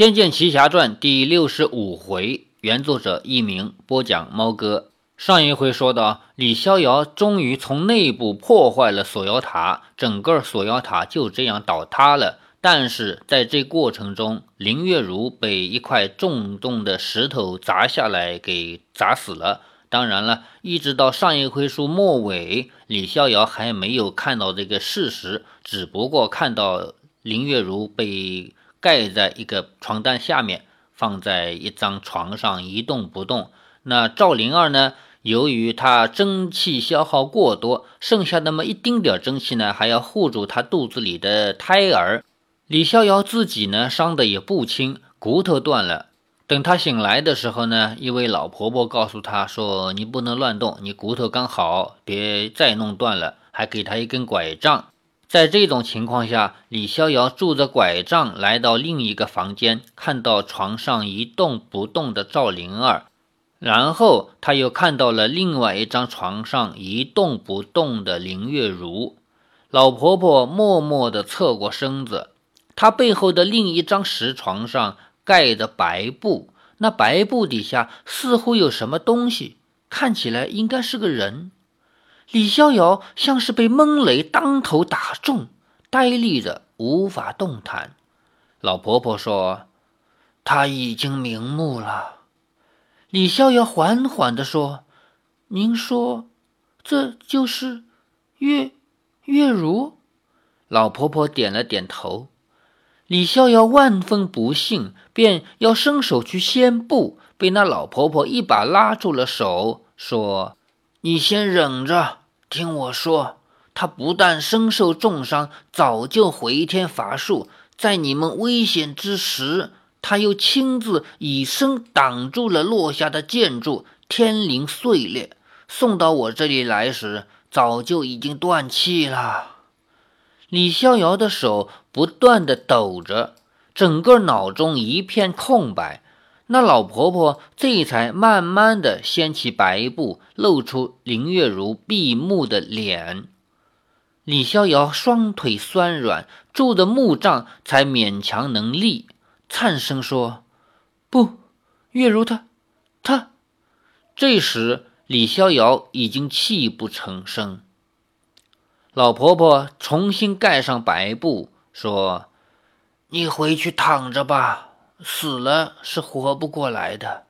仙剑奇侠传》第六十五回，原作者佚名，播讲猫哥。上一回说到，李逍遥终于从内部破坏了锁妖塔，整个锁妖塔就这样倒塌了。但是在这过程中，林月如被一块重重的石头砸下来给砸死了。当然了，一直到上一回书末尾，李逍遥还没有看到这个事实，只不过看到林月如被。盖在一个床单下面，放在一张床上一动不动。那赵灵儿呢？由于她蒸汽消耗过多，剩下那么一丁点蒸汽呢，还要护住她肚子里的胎儿。李逍遥自己呢，伤的也不轻，骨头断了。等他醒来的时候呢，一位老婆婆告诉他说：“你不能乱动，你骨头刚好，别再弄断了。”还给他一根拐杖。在这种情况下，李逍遥拄着拐杖来到另一个房间，看到床上一动不动的赵灵儿，然后他又看到了另外一张床上一动不动的林月如。老婆婆默默地侧过身子，她背后的另一张石床上盖着白布，那白布底下似乎有什么东西，看起来应该是个人。李逍遥像是被闷雷当头打中，呆立着无法动弹。老婆婆说：“他已经瞑目了。”李逍遥缓缓地说：“您说，这就是月月如？”老婆婆点了点头。李逍遥万分不幸，便要伸手去掀布，被那老婆婆一把拉住了手，说：“你先忍着。”听我说，他不但身受重伤，早就回天乏术，在你们危险之时，他又亲自以身挡住了落下的建筑，天灵碎裂。送到我这里来时，早就已经断气了。李逍遥的手不断的抖着，整个脑中一片空白。那老婆婆这才慢慢的掀起白布，露出林月如闭目的脸。李逍遥双腿酸软，拄着木杖才勉强能立，颤声说：“不，月如她，她。”这时李逍遥已经泣不成声。老婆婆重新盖上白布，说：“你回去躺着吧。”死了是活不过来的。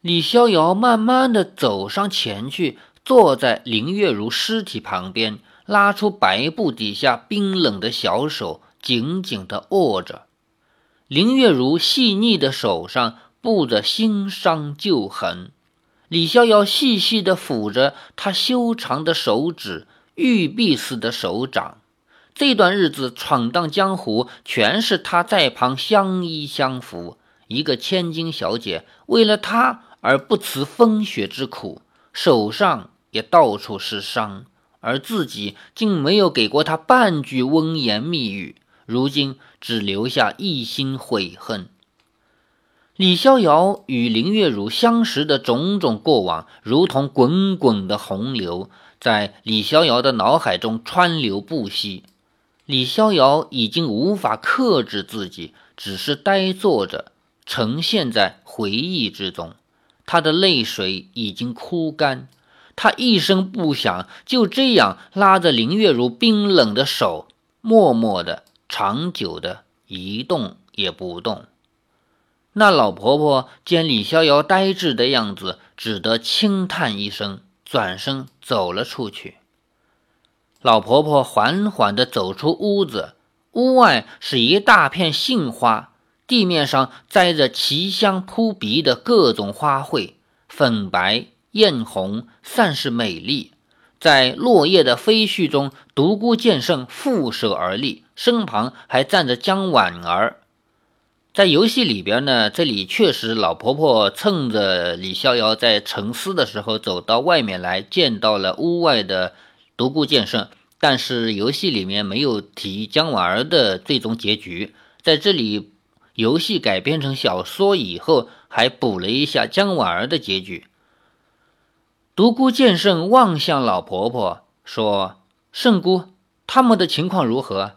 李逍遥慢慢的走上前去，坐在林月如尸体旁边，拉出白布底下冰冷的小手，紧紧的握着。林月如细腻的手上布着新伤旧痕，李逍遥细细的抚着她修长的手指，玉璧似的手掌。这段日子闯荡江湖，全是他在旁相依相扶。一个千金小姐为了他而不辞风雪之苦，手上也到处是伤，而自己竟没有给过他半句温言蜜语，如今只留下一心悔恨。李逍遥与林月如相识的种种过往，如同滚滚的洪流，在李逍遥的脑海中川流不息。李逍遥已经无法克制自己，只是呆坐着，沉陷在回忆之中。他的泪水已经枯干，他一声不响，就这样拉着林月如冰冷的手，默默的、长久的一动也不动。那老婆婆见李逍遥呆滞的样子，只得轻叹一声，转身走了出去。老婆婆缓缓地走出屋子，屋外是一大片杏花，地面上栽着奇香扑鼻的各种花卉，粉白、艳红，甚是美丽。在落叶的飞絮中，独孤剑圣负手而立，身旁还站着江婉儿。在游戏里边呢，这里确实老婆婆趁着李逍遥在沉思的时候，走到外面来，见到了屋外的独孤剑圣。但是游戏里面没有提姜婉儿的最终结局，在这里，游戏改编成小说以后，还补了一下姜婉儿的结局。独孤剑圣望向老婆婆说：“圣姑，他们的情况如何？”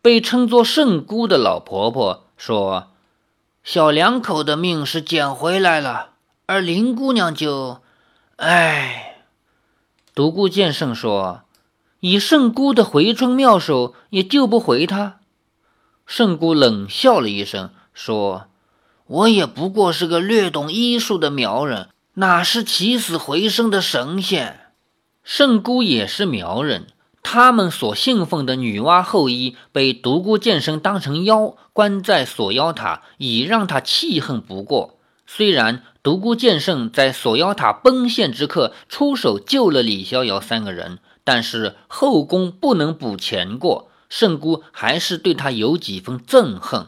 被称作圣姑的老婆婆说：“小两口的命是捡回来了，而林姑娘就……哎。独孤剑圣说：“以圣姑的回春妙手，也救不回他。”圣姑冷笑了一声，说：“我也不过是个略懂医术的苗人，哪是起死回生的神仙？”圣姑也是苗人，他们所信奉的女娲后裔被独孤剑圣当成妖，关在锁妖塔，已让他气恨不过。虽然独孤剑圣在锁妖塔崩陷之刻出手救了李逍遥三个人，但是后宫不能补前过。圣姑还是对他有几分憎恨。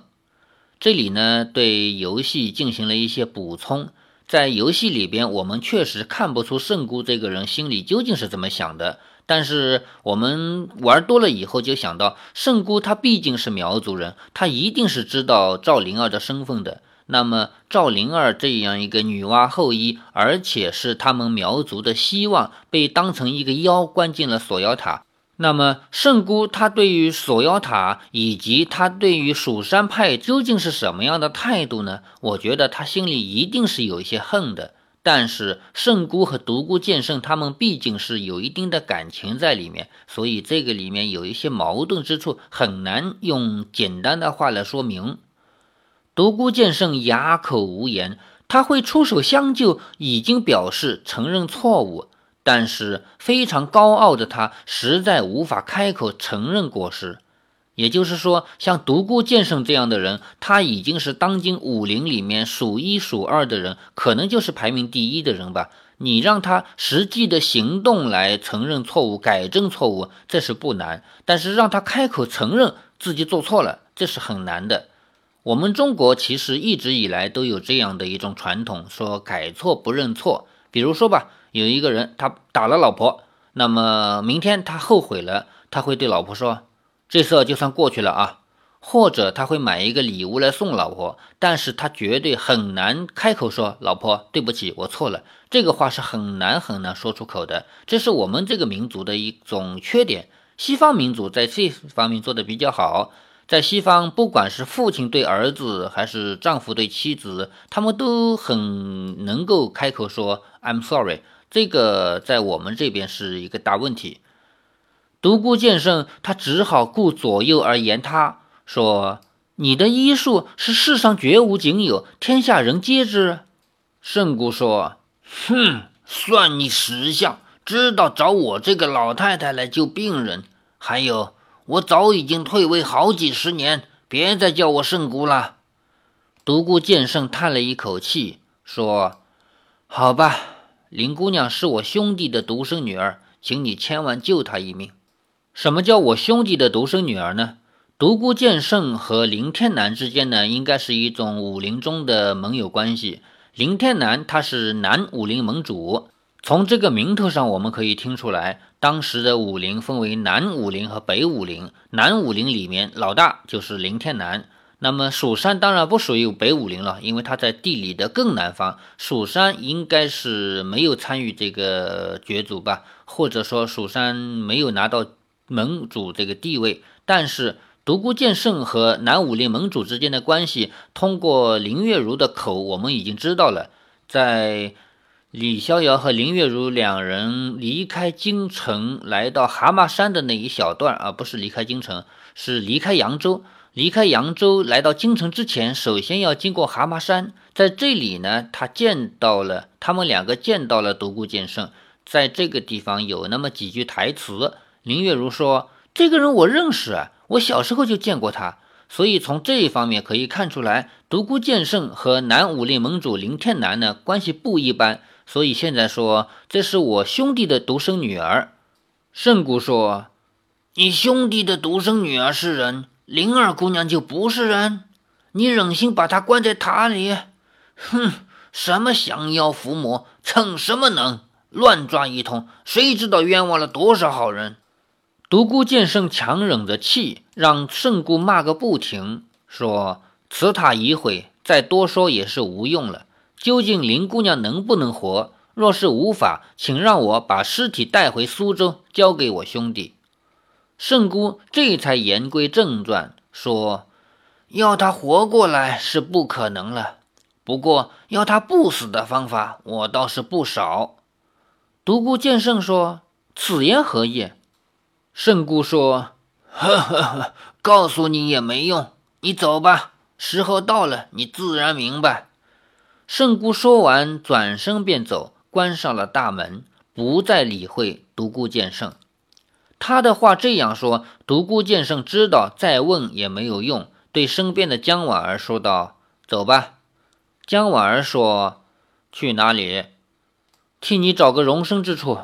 这里呢，对游戏进行了一些补充。在游戏里边，我们确实看不出圣姑这个人心里究竟是怎么想的。但是我们玩多了以后，就想到圣姑她毕竟是苗族人，她一定是知道赵灵儿的身份的。那么赵灵儿这样一个女娲后裔，而且是他们苗族的希望，被当成一个妖关进了锁妖塔。那么，圣姑她对于锁妖塔以及她对于蜀山派究竟是什么样的态度呢？我觉得她心里一定是有一些恨的。但是，圣姑和独孤剑圣他们毕竟是有一定的感情在里面，所以这个里面有一些矛盾之处，很难用简单的话来说明。独孤剑圣哑口无言，他会出手相救，已经表示承认错误。但是非常高傲的他，实在无法开口承认过失。也就是说，像独孤剑圣这样的人，他已经是当今武林里面数一数二的人，可能就是排名第一的人吧。你让他实际的行动来承认错误、改正错误，这是不难；但是让他开口承认自己做错了，这是很难的。我们中国其实一直以来都有这样的一种传统，说改错不认错。比如说吧。有一个人，他打了老婆，那么明天他后悔了，他会对老婆说：“这事就算过去了啊。”或者他会买一个礼物来送老婆，但是他绝对很难开口说：“老婆，对不起，我错了。”这个话是很难很难说出口的，这是我们这个民族的一种缺点。西方民族在这方面做的比较好，在西方，不管是父亲对儿子，还是丈夫对妻子，他们都很能够开口说 “I'm sorry”。这个在我们这边是一个大问题。独孤剑圣他只好顾左右而言他，说：“你的医术是世上绝无仅有，天下人皆知。”圣姑说：“哼，算你识相，知道找我这个老太太来救病人。还有，我早已经退位好几十年，别再叫我圣姑了。”独孤剑圣叹了一口气，说：“好吧。”林姑娘是我兄弟的独生女儿，请你千万救她一命。什么叫我兄弟的独生女儿呢？独孤剑圣和林天南之间呢，应该是一种武林中的盟友关系。林天南他是南武林盟主，从这个名头上我们可以听出来，当时的武林分为南武林和北武林，南武林里面老大就是林天南。那么蜀山当然不属于北武林了，因为它在地理的更南方。蜀山应该是没有参与这个角逐吧，或者说蜀山没有拿到盟主这个地位。但是独孤剑圣和南武林盟主之间的关系，通过林月如的口，我们已经知道了。在李逍遥和林月如两人离开京城来到蛤蟆山的那一小段，而不是离开京城，是离开扬州。离开扬州来到京城之前，首先要经过蛤蟆山，在这里呢，他见到了他们两个见到了独孤剑圣，在这个地方有那么几句台词。林月如说：“这个人我认识啊，我小时候就见过他。”所以从这一方面可以看出来，独孤剑圣和南武林盟主林天南呢关系不一般。所以现在说这是我兄弟的独生女儿。圣姑说：“你兄弟的独生女儿是人。”灵儿姑娘就不是人，你忍心把她关在塔里？哼，什么降妖伏魔，逞什么能，乱抓一通，谁知道冤枉了多少好人？独孤剑圣强忍着气，让圣姑骂个不停，说：“此塔已毁，再多说也是无用了。究竟林姑娘能不能活？若是无法，请让我把尸体带回苏州，交给我兄弟。”圣姑这才言归正传，说：“要她活过来是不可能了。不过要她不死的方法，我倒是不少。独孤剑圣说：“此言何意？”圣姑说：“呵呵呵，告诉你也没用，你走吧。时候到了，你自然明白。”圣姑说完，转身便走，关上了大门，不再理会独孤剑圣。他的话这样说，独孤剑圣知道再问也没有用，对身边的江婉儿说道：“走吧。”江婉儿说：“去哪里？替你找个容身之处。”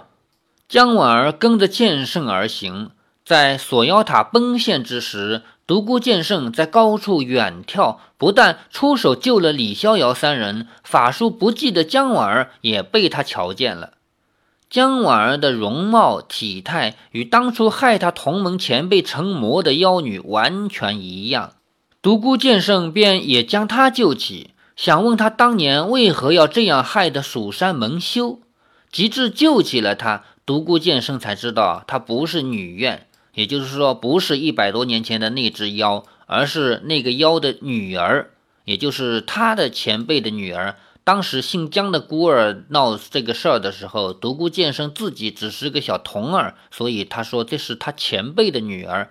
江婉儿跟着剑圣而行，在锁妖塔崩陷之时，独孤剑圣在高处远眺，不但出手救了李逍遥三人，法术不济的江婉儿也被他瞧见了。江婉儿的容貌体态与当初害他同门前辈成魔的妖女完全一样，独孤剑圣便也将她救起，想问他当年为何要这样害得蜀山蒙羞。及至救起了他，独孤剑圣才知道她不是女怨，也就是说，不是一百多年前的那只妖，而是那个妖的女儿，也就是他的前辈的女儿。当时姓姜的孤儿闹这个事儿的时候，独孤剑圣自己只是个小童儿，所以他说这是他前辈的女儿。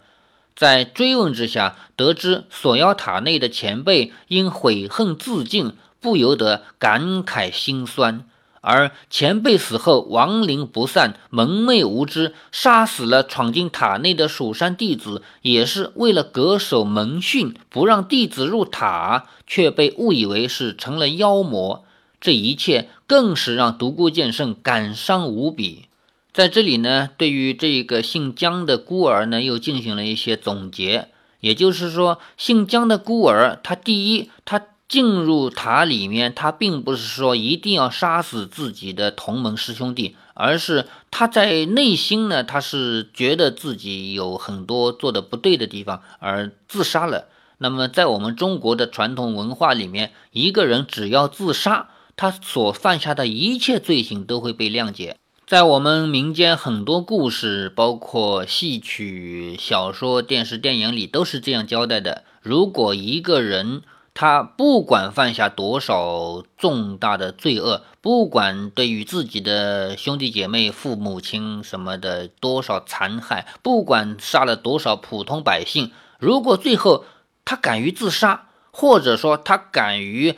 在追问之下，得知锁妖塔内的前辈因悔恨自尽，不由得感慨心酸。而前辈死后亡灵不散，蒙昧无知，杀死了闯进塔内的蜀山弟子，也是为了恪守门训，不让弟子入塔，却被误以为是成了妖魔。这一切更是让独孤剑圣感伤无比。在这里呢，对于这个姓姜的孤儿呢，又进行了一些总结。也就是说，姓姜的孤儿，他第一，他。进入塔里面，他并不是说一定要杀死自己的同门师兄弟，而是他在内心呢，他是觉得自己有很多做的不对的地方而自杀了。那么，在我们中国的传统文化里面，一个人只要自杀，他所犯下的一切罪行都会被谅解。在我们民间很多故事，包括戏曲、小说、电视、电影里，都是这样交代的：如果一个人，他不管犯下多少重大的罪恶，不管对于自己的兄弟姐妹、父母亲什么的多少残害，不管杀了多少普通百姓，如果最后他敢于自杀，或者说他敢于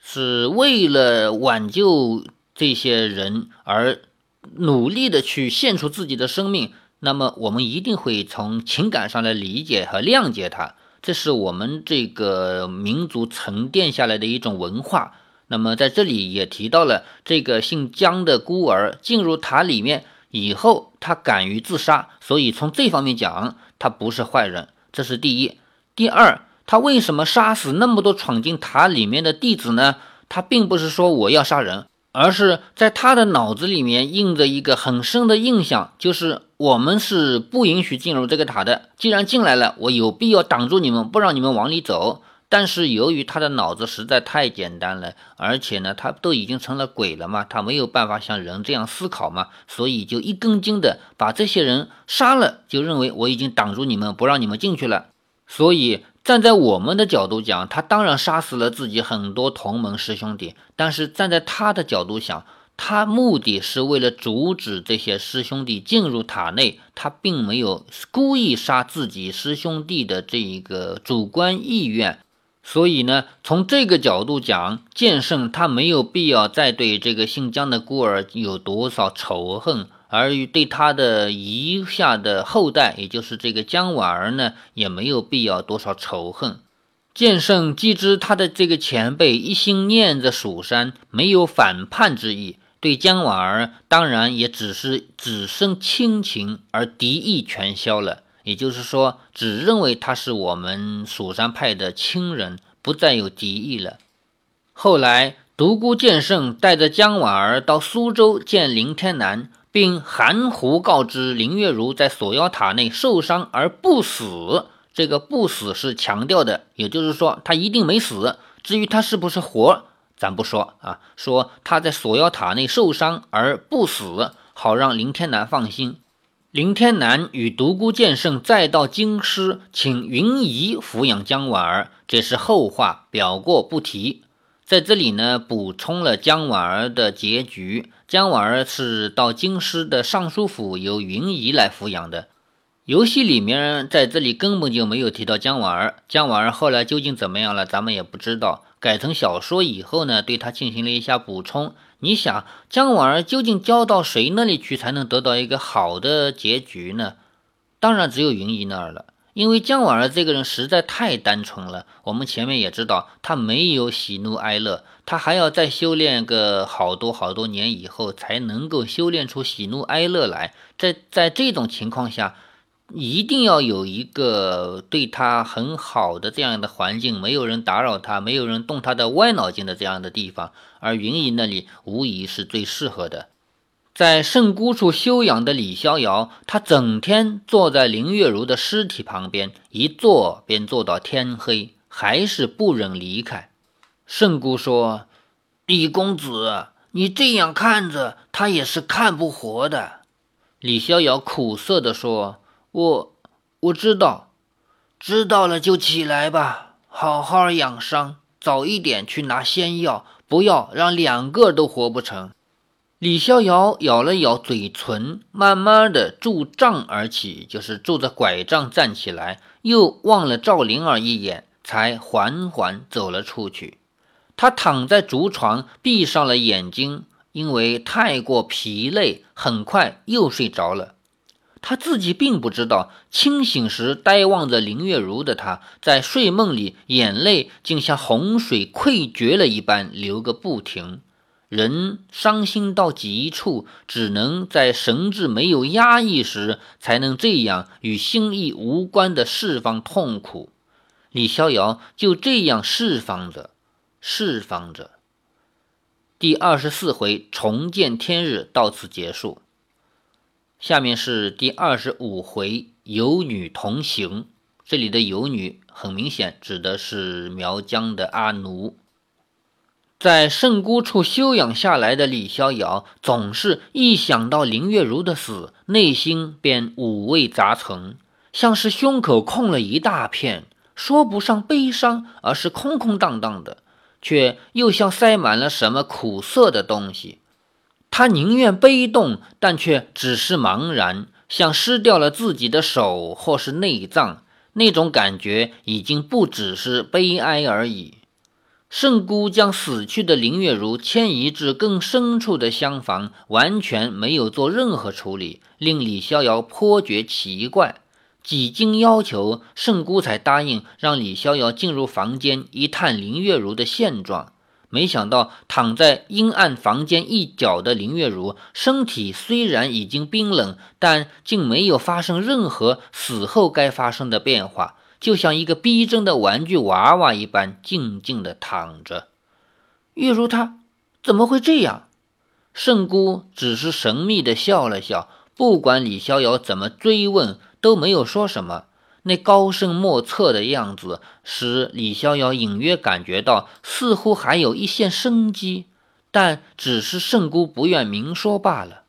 是为了挽救这些人而努力的去献出自己的生命，那么我们一定会从情感上来理解和谅解他。这是我们这个民族沉淀下来的一种文化。那么在这里也提到了这个姓姜的孤儿进入塔里面以后，他敢于自杀，所以从这方面讲，他不是坏人。这是第一。第二，他为什么杀死那么多闯进塔里面的弟子呢？他并不是说我要杀人。而是在他的脑子里面印着一个很深的印象，就是我们是不允许进入这个塔的。既然进来了，我有必要挡住你们，不让你们往里走。但是由于他的脑子实在太简单了，而且呢，他都已经成了鬼了嘛，他没有办法像人这样思考嘛，所以就一根筋的把这些人杀了，就认为我已经挡住你们，不让你们进去了。所以。站在我们的角度讲，他当然杀死了自己很多同门师兄弟。但是站在他的角度想，他目的是为了阻止这些师兄弟进入塔内，他并没有故意杀自己师兄弟的这一个主观意愿。所以呢，从这个角度讲，剑圣他没有必要再对这个姓姜的孤儿有多少仇恨。而与对他的遗下的后代，也就是这个姜婉儿呢，也没有必要多少仇恨。剑圣既知他的这个前辈一心念着蜀山，没有反叛之意，对姜婉儿当然也只是只生亲情，而敌意全消了。也就是说，只认为他是我们蜀山派的亲人，不再有敌意了。后来，独孤剑圣带着姜婉儿到苏州见林天南。并含糊告知林月如在锁妖塔内受伤而不死，这个不死是强调的，也就是说他一定没死。至于他是不是活，咱不说啊。说他在锁妖塔内受伤而不死，好让林天南放心。林天南与独孤剑圣再到京师，请云姨抚养江婉儿。这是后话，表过不提。在这里呢，补充了姜婉儿的结局。姜婉儿是到京师的尚书府，由云姨来抚养的。游戏里面在这里根本就没有提到姜婉儿。姜婉儿后来究竟怎么样了，咱们也不知道。改成小说以后呢，对他进行了一下补充。你想，姜婉儿究竟交到谁那里去才能得到一个好的结局呢？当然只有云姨那儿了。因为姜婉儿这个人实在太单纯了。我们前面也知道，她没有喜怒哀乐，她还要再修炼个好多好多年以后，才能够修炼出喜怒哀乐来。在在这种情况下，一定要有一个对他很好的这样的环境，没有人打扰他，没有人动他的歪脑筋的这样的地方，而云姨那里无疑是最适合的。在圣姑处休养的李逍遥，他整天坐在林月如的尸体旁边，一坐便坐到天黑，还是不忍离开。圣姑说：“李公子，你这样看着他也是看不活的。”李逍遥苦涩地说。我我知道，知道了就起来吧，好好养伤，早一点去拿仙药，不要让两个都活不成。李逍遥咬了咬嘴唇，慢慢的拄杖而起，就是拄着拐杖站起来，又望了赵灵儿一眼，才缓缓走了出去。他躺在竹床，闭上了眼睛，因为太过疲累，很快又睡着了。他自己并不知道，清醒时呆望着林月如的他，在睡梦里眼泪竟像洪水溃决了一般流个不停。人伤心到极处，只能在神志没有压抑时，才能这样与心意无关的释放痛苦。李逍遥就这样释放着，释放着。第二十四回重见天日到此结束。下面是第二十五回有女同行，这里的有女很明显指的是苗疆的阿奴。在圣姑处休养下来的李逍遥，总是一想到林月如的死，内心便五味杂陈，像是胸口空了一大片，说不上悲伤，而是空空荡荡的，却又像塞满了什么苦涩的东西。他宁愿悲动，但却只是茫然，像失掉了自己的手或是内脏。那种感觉已经不只是悲哀而已。圣姑将死去的林月如迁移至更深处的厢房，完全没有做任何处理，令李逍遥颇觉奇怪。几经要求，圣姑才答应让李逍遥进入房间一探林月如的现状。没想到，躺在阴暗房间一角的林月如，身体虽然已经冰冷，但竟没有发生任何死后该发生的变化，就像一个逼真的玩具娃娃一般，静静地躺着。月如她怎么会这样？圣姑只是神秘地笑了笑，不管李逍遥怎么追问，都没有说什么。那高深莫测的样子，使李逍遥隐约感觉到似乎还有一线生机，但只是圣姑不愿明说罢了。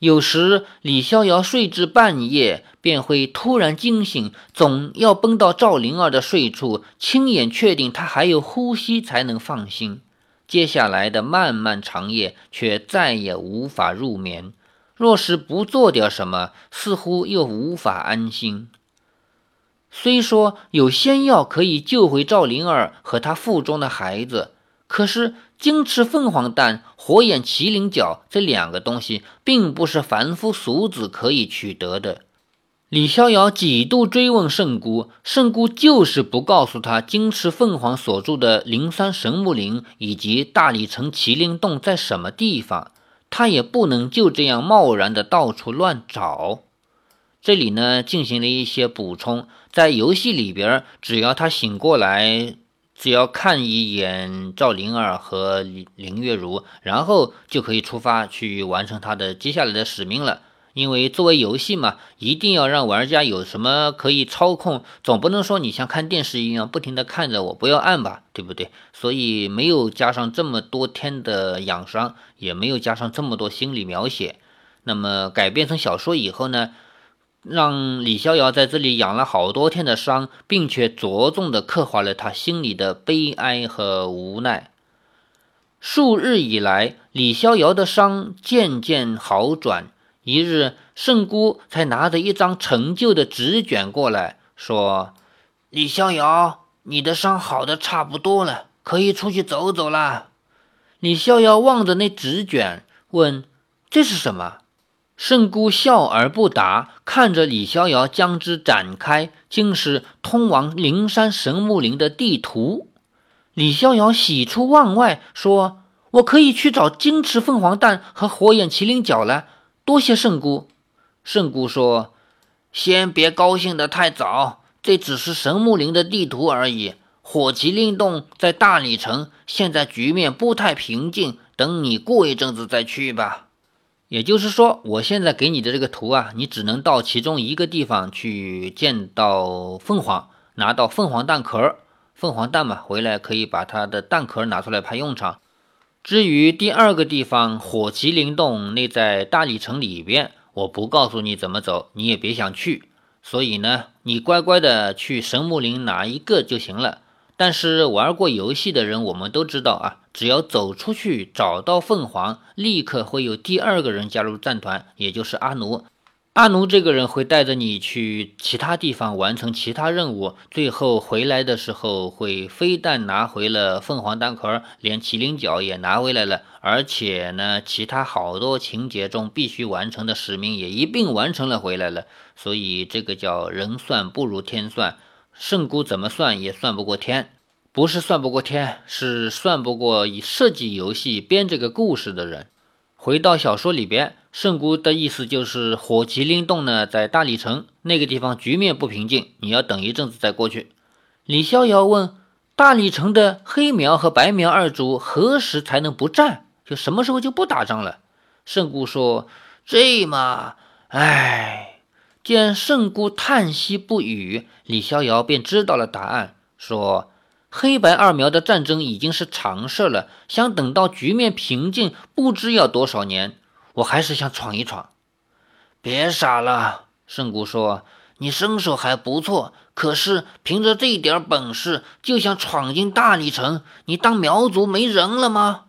有时李逍遥睡至半夜，便会突然惊醒，总要奔到赵灵儿的睡处，亲眼确定她还有呼吸，才能放心。接下来的漫漫长夜，却再也无法入眠。若是不做点什么，似乎又无法安心。虽说有仙药可以救回赵灵儿和她腹中的孩子，可是金翅凤凰蛋、火眼麒麟角这两个东西，并不是凡夫俗子可以取得的。李逍遥几度追问圣姑，圣姑就是不告诉他金翅凤凰所住的灵山神木林以及大理城麒麟洞在什么地方，他也不能就这样贸然的到处乱找。这里呢，进行了一些补充。在游戏里边，只要他醒过来，只要看一眼赵灵儿和林月如，然后就可以出发去完成他的接下来的使命了。因为作为游戏嘛，一定要让玩家有什么可以操控，总不能说你像看电视一样不停的看着我不要按吧，对不对？所以没有加上这么多天的养伤，也没有加上这么多心理描写。那么改编成小说以后呢？让李逍遥在这里养了好多天的伤，并且着重的刻画了他心里的悲哀和无奈。数日以来，李逍遥的伤渐渐好转。一日，圣姑才拿着一张陈旧的纸卷过来，说：“李逍遥，你的伤好的差不多了，可以出去走走了。”李逍遥望着那纸卷，问：“这是什么？”圣姑笑而不答，看着李逍遥将之展开，竟是通往灵山神木林的地图。李逍遥喜出望外，说：“我可以去找金翅凤凰蛋和火眼麒麟角了。”多谢圣姑。圣姑说：“先别高兴得太早，这只是神木林的地图而已。火麒麟洞在大理城，现在局面不太平静。等你过一阵子再去吧。也就是说，我现在给你的这个图啊，你只能到其中一个地方去见到凤凰，拿到凤凰蛋壳。凤凰蛋嘛，回来可以把它的蛋壳拿出来派用场。”至于第二个地方火麒麟洞，那在大理城里边，我不告诉你怎么走，你也别想去。所以呢，你乖乖的去神木林拿一个就行了。但是玩过游戏的人，我们都知道啊，只要走出去找到凤凰，立刻会有第二个人加入战团，也就是阿奴。阿奴这个人会带着你去其他地方完成其他任务，最后回来的时候会非但拿回了凤凰蛋壳，连麒麟角也拿回来了，而且呢，其他好多情节中必须完成的使命也一并完成了回来了。所以这个叫人算不如天算，圣姑怎么算也算不过天，不是算不过天，是算不过以设计游戏编这个故事的人。回到小说里边。圣姑的意思就是，火麒麟洞呢在大理城那个地方，局面不平静，你要等一阵子再过去。李逍遥问：大理城的黑苗和白苗二族何时才能不战？就什么时候就不打仗了？圣姑说：这嘛，唉。见圣姑叹息不语，李逍遥便知道了答案，说：黑白二苗的战争已经是常事了，想等到局面平静，不知要多少年。我还是想闯一闯，别傻了。圣姑说：“你身手还不错，可是凭着这点本事就想闯进大理城，你当苗族没人了吗？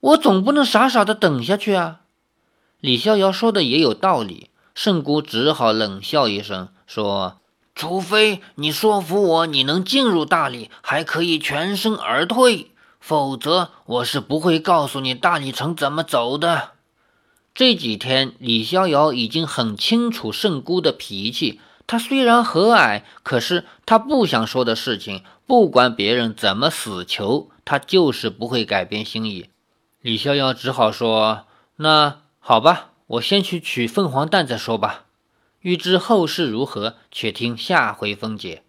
我总不能傻傻的等下去啊。”李逍遥说的也有道理，圣姑只好冷笑一声说：“除非你说服我，你能进入大理，还可以全身而退。”否则，我是不会告诉你大理城怎么走的。这几天，李逍遥已经很清楚圣姑的脾气。他虽然和蔼，可是他不想说的事情，不管别人怎么死求，他就是不会改变心意。李逍遥只好说：“那好吧，我先去取凤凰蛋再说吧。”欲知后事如何，且听下回分解。